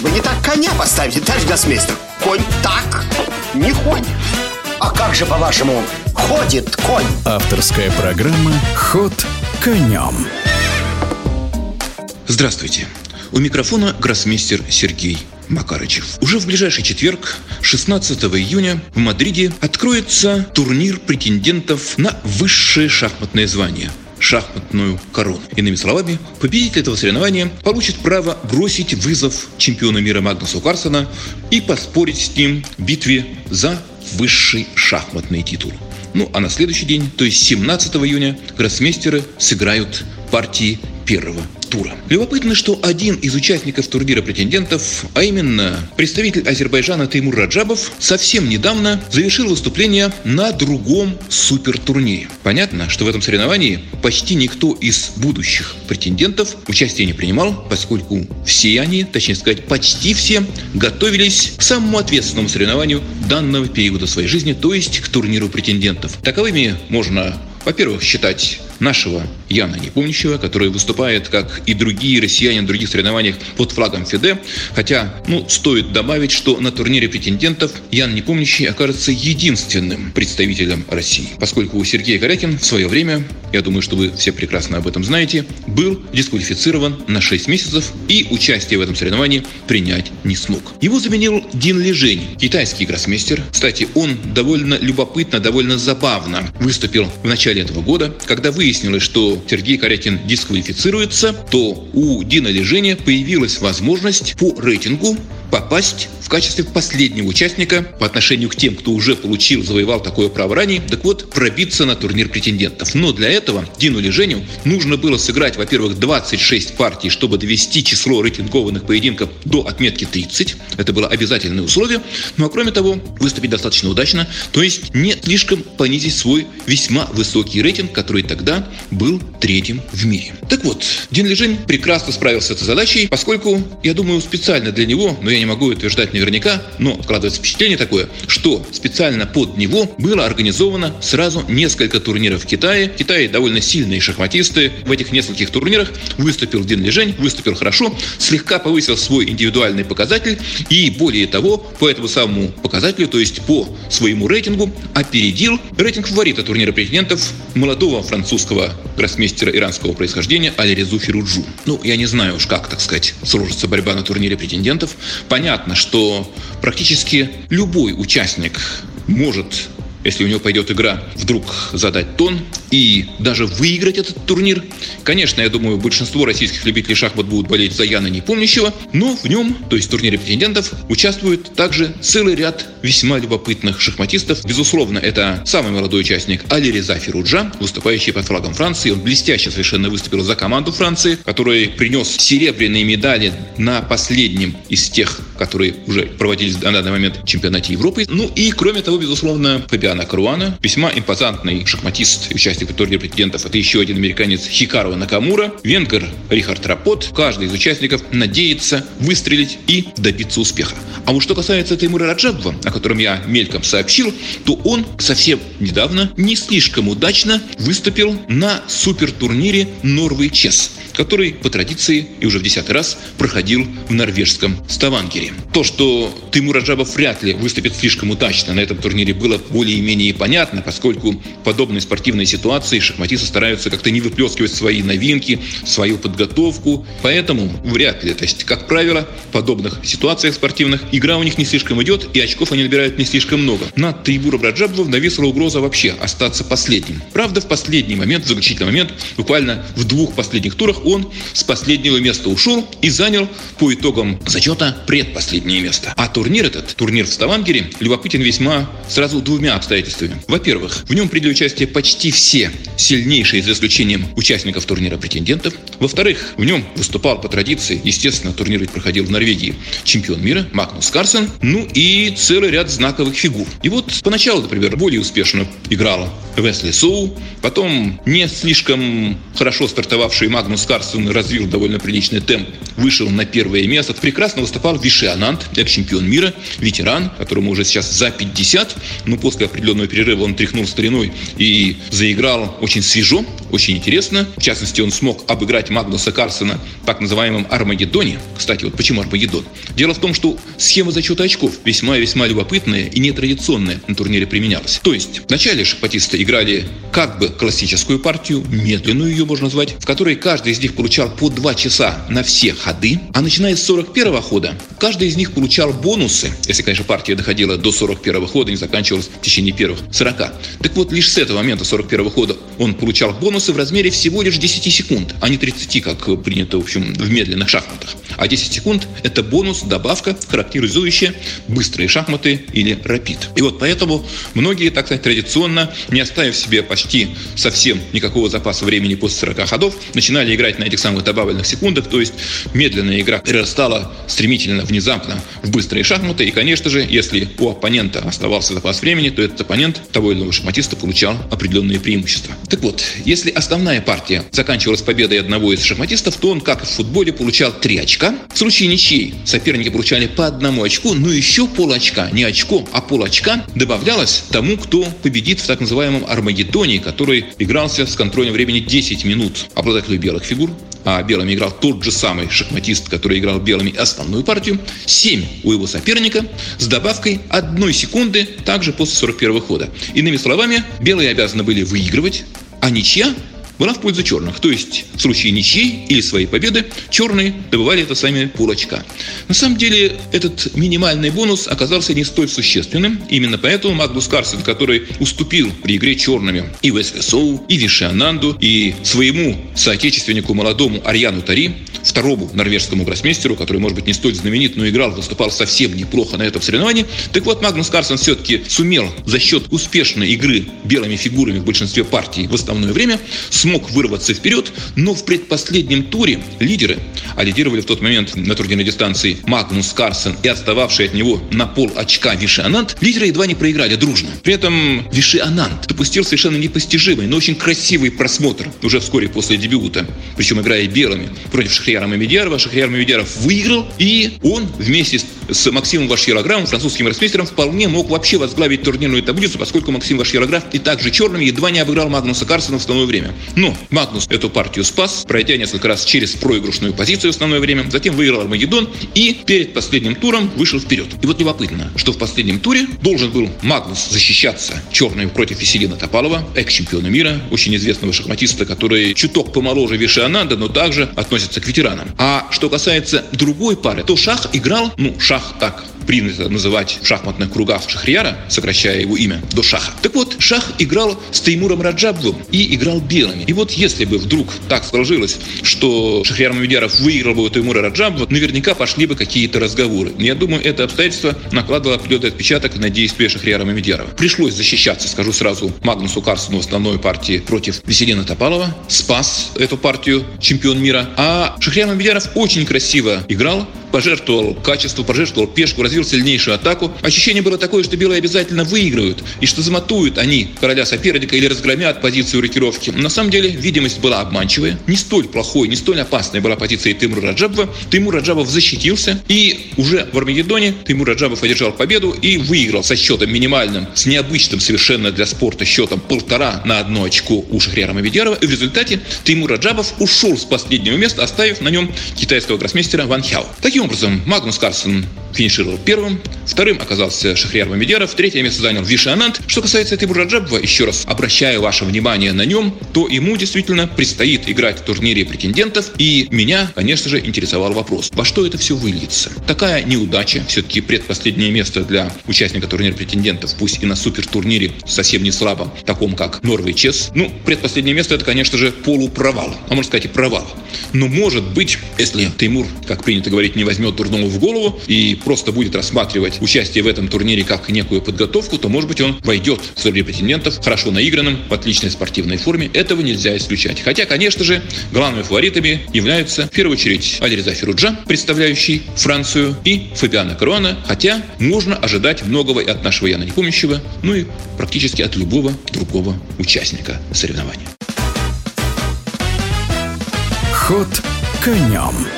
Вы не так коня поставите, товарищ гроссмейстер. Конь так не ходит. А как же, по-вашему, ходит конь? Авторская программа «Ход конем». Здравствуйте. У микрофона гроссмейстер Сергей Макарычев. Уже в ближайший четверг, 16 июня, в Мадриде откроется турнир претендентов на высшее шахматное звание шахматную корону. Иными словами, победитель этого соревнования получит право бросить вызов чемпиону мира Магнусу Карсона и поспорить с ним в битве за высший шахматный титул. Ну а на следующий день, то есть 17 июня, гроссмейстеры сыграют партии первого тура. Любопытно, что один из участников турнира претендентов, а именно представитель Азербайджана Теймур Раджабов, совсем недавно завершил выступление на другом супертурнире. Понятно, что в этом соревновании почти никто из будущих претендентов участия не принимал, поскольку все они, точнее сказать, почти все, готовились к самому ответственному соревнованию данного периода своей жизни, то есть к турниру претендентов. Таковыми можно во-первых, считать нашего Яна Непомнящего, который выступает, как и другие россияне на других соревнованиях под флагом ФИДЕ. Хотя, ну, стоит добавить, что на турнире претендентов Ян Непомнящий окажется единственным представителем России, поскольку Сергей Корякин в свое время, я думаю, что вы все прекрасно об этом знаете, был дисквалифицирован на 6 месяцев и участие в этом соревновании принять не смог. Его заменил Дин Лежень, китайский гроссмейстер. Кстати, он довольно любопытно, довольно забавно выступил в начале этого года, когда вы выяснилось, что Сергей Корякин дисквалифицируется, то у Дина Лежения появилась возможность по рейтингу попасть в качестве последнего участника по отношению к тем, кто уже получил, завоевал такое право ранее, так вот, пробиться на турнир претендентов. Но для этого Дину Леженю нужно было сыграть, во-первых, 26 партий, чтобы довести число рейтингованных поединков до отметки 30. Это было обязательное условие. Ну а кроме того, выступить достаточно удачно, то есть не слишком понизить свой весьма высокий рейтинг, который тогда был третьим в мире. Так вот, Дин Лежень прекрасно справился с этой задачей, поскольку, я думаю, специально для него, но я я не могу утверждать наверняка, но складывается впечатление такое, что специально под него было организовано сразу несколько турниров в Китае. В Китае довольно сильные шахматисты. В этих нескольких турнирах выступил Дин Лежень, выступил хорошо, слегка повысил свой индивидуальный показатель и, более того, по этому самому показателю, то есть по своему рейтингу, опередил рейтинг фаворита турнира претендентов молодого французского гроссмейстера иранского происхождения Алирезу Фируджу. Ну, я не знаю уж как, так сказать, сложится борьба на турнире претендентов. Понятно, что практически любой участник может если у него пойдет игра, вдруг задать тон и даже выиграть этот турнир. Конечно, я думаю, большинство российских любителей шахмат будут болеть за Яна Непомнящего, но в нем, то есть в турнире претендентов, участвует также целый ряд весьма любопытных шахматистов. Безусловно, это самый молодой участник Али Реза выступающий под флагом Франции. Он блестяще совершенно выступил за команду Франции, который принес серебряные медали на последнем из тех, которые уже проводились на данный момент в чемпионате Европы. Ну и, кроме того, безусловно, Фабиана Каруана, весьма импозантный шахматист участник турнира претендентов. Это еще один американец Хикару Накамура, венгер Рихард Рапот. Каждый из участников надеется выстрелить и добиться успеха. А вот что касается Таймура Раджабова, о котором я мельком сообщил, то он совсем недавно не слишком удачно выступил на супертурнире Норвей Чес который по традиции и уже в десятый раз проходил в норвежском Ставангере. То, что Тимур Раджабов вряд ли выступит слишком удачно на этом турнире, было более-менее понятно, поскольку в подобной спортивной ситуации шахматисты стараются как-то не выплескивать свои новинки, свою подготовку. Поэтому вряд ли. То есть, как правило, в подобных ситуациях спортивных игра у них не слишком идет, и очков они набирают не слишком много. Над Тимуром Раджабовым нависла угроза вообще остаться последним. Правда, в последний момент, в заключительный момент, буквально в двух последних турах он с последнего места ушел и занял по итогам зачета предпоследнее место. А турнир этот, турнир в Ставангере, любопытен весьма сразу двумя обстоятельствами. Во-первых, в нем приняли участие почти все сильнейшие, за исключением участников турнира претендентов. Во-вторых, в нем выступал по традиции, естественно, турнир проходил в Норвегии, чемпион мира Магнус Карсен, ну и целый ряд знаковых фигур. И вот поначалу, например, более успешно играла Весли Соу, потом не слишком хорошо стартовавший Магнус Карлсон развил довольно приличный темп, вышел на первое место. Прекрасно выступал Виши Анант, экс-чемпион мира, ветеран, которому уже сейчас за 50, но после определенного перерыва он тряхнул стариной и заиграл очень свежо, очень интересно. В частности, он смог обыграть Магнуса Карсона в так называемом Армагеддоне. Кстати, вот почему Армагеддон? Дело в том, что схема зачета очков весьма-весьма любопытная и нетрадиционная на турнире применялась. То есть, вначале шахматисты играли как бы классическую партию, медленную ее можно назвать, в которой каждый из них получал по 2 часа на все ходы, а начиная с 41 хода, каждый из них получал бонусы, если, конечно, партия доходила до 41 хода, не заканчивалась в течение первых 40. Так вот, лишь с этого момента 41 хода он получал бонусы в размере всего лишь 10 секунд, а не 30, как принято, в общем, в медленных шахматах. А 10 секунд – это бонус, добавка, характеризующая быстрые шахматы или рапид. И вот поэтому многие, так сказать, традиционно, не оставив себе почти совсем никакого запаса времени после 40 ходов, начинали играть на этих самых добавленных секундах, то есть медленная игра перерастала стремительно, внезапно в быстрые шахматы, и, конечно же, если у оппонента оставался запас времени, то этот оппонент того или иного шахматиста получал определенные преимущества. Так вот, если основная партия заканчивалась победой одного из шахматистов, то он, как и в футболе, получал 3 очка. В случае ничьей соперники получали по одному очку, но еще пол очка, не очко, а пол очка добавлялось тому, кто победит в так называемом Армагеддоне, который игрался с контролем времени 10 минут. Обладателю белых фигур, а белыми играл тот же самый шахматист, который играл белыми основную партию, 7 у его соперника с добавкой одной секунды также после 41 хода. Иными словами, белые обязаны были выигрывать, а ничья была в пользу черных. То есть в случае ничьей или своей победы черные добывали это сами полочка. На самом деле этот минимальный бонус оказался не столь существенным. Именно поэтому Магнус Карсен, который уступил при игре черными и Весли Соу, и Вишиананду, и своему соотечественнику молодому Арьяну Тари, второму норвежскому гроссмейстеру, который, может быть, не столь знаменит, но играл, выступал совсем неплохо на этом соревновании. Так вот, Магнус Карсен все-таки сумел за счет успешной игры белыми фигурами в большинстве партий в основное время смог вырваться вперед, но в предпоследнем туре лидеры, а лидировали в тот момент на турнирной дистанции Магнус Карсен и отстававший от него на пол очка Виши Анант, лидеры едва не проиграли дружно. При этом Виши Анант допустил совершенно непостижимый, но очень красивый просмотр уже вскоре после дебюта, причем играя белыми против Шахрияра Мамедьярова. Шахрияр Мамедьяров выиграл, и он вместе с Максимом Вашьерографом, французским росмейстером, вполне мог вообще возглавить турнирную таблицу, поскольку Максим Вашьерограф и также черными едва не обыграл Магнуса Карсена в основное время. Но Магнус эту партию спас, пройдя несколько раз через проигрышную позицию в основное время, затем выиграл Армагеддон и перед последним туром вышел вперед. И вот любопытно, что в последнем туре должен был Магнус защищаться черным против Веселина Топалова, экс-чемпиона мира, очень известного шахматиста, который чуток помоложе Виши Ананда, но также относится к ветеранам. А что касается другой пары, то Шах играл, ну, Шах так принято называть в шахматных кругах Шахрияра, сокращая его имя, до Шаха. Так вот, Шах играл с Теймуром Раджабовым и играл белыми. И вот если бы вдруг так сложилось, что Шахрияр Мамедьяров выиграл бы у Теймура Раджабова, наверняка пошли бы какие-то разговоры. Я думаю, это обстоятельство накладывало определенный отпечаток на действия Шахрияра Мамедьярова. Пришлось защищаться, скажу сразу, Магнусу Карсону в основной партии против Веселина Топалова. Спас эту партию чемпион мира. А Шахрияр Мамедьяров очень красиво играл, пожертвовал качество, пожертвовал пешку, развил сильнейшую атаку. Ощущение было такое, что белые обязательно выиграют, и что заматуют они короля соперника или разгромят позицию рокировки. На самом деле, видимость была обманчивая. Не столь плохой, не столь опасной была позиция Тимура Раджабова. Тимур Раджабов защитился, и уже в Армагеддоне Тимур Раджабов одержал победу и выиграл со счетом минимальным, с необычным совершенно для спорта счетом полтора на одно очко у Шахрияра Маведярова. И в результате Тимур Раджабов ушел с последнего места, оставив на нем китайского гроссмейстера Ван Хяо. Таким образом, Магнус Карлсон финишировал первым, вторым оказался Шахрияр Мамедьяров, третье место занял Виши Анант. Что касается Тимура Раджабова, еще раз обращаю ваше внимание на нем, то ему действительно предстоит играть в турнире претендентов, и меня, конечно же, интересовал вопрос, во что это все выльется. Такая неудача, все-таки предпоследнее место для участника турнира претендентов, пусть и на супертурнире совсем не слабо, таком как Норвей Чес. Ну, предпоследнее место это, конечно же, полупровал, а можно сказать и провал. Но может быть, если Тимур, как принято говорить, не возьмет дурного в голову и просто будет рассматривать участие в этом турнире как некую подготовку, то, может быть, он войдет в среди претендентов хорошо наигранным, в отличной спортивной форме. Этого нельзя исключать. Хотя, конечно же, главными фаворитами являются, в первую очередь, Алиреза Феруджа, представляющий Францию, и Фабиана Каруана, хотя можно ожидать многого и от нашего Яна Непомнящего, ну и практически от любого другого участника соревнования. Ход конем.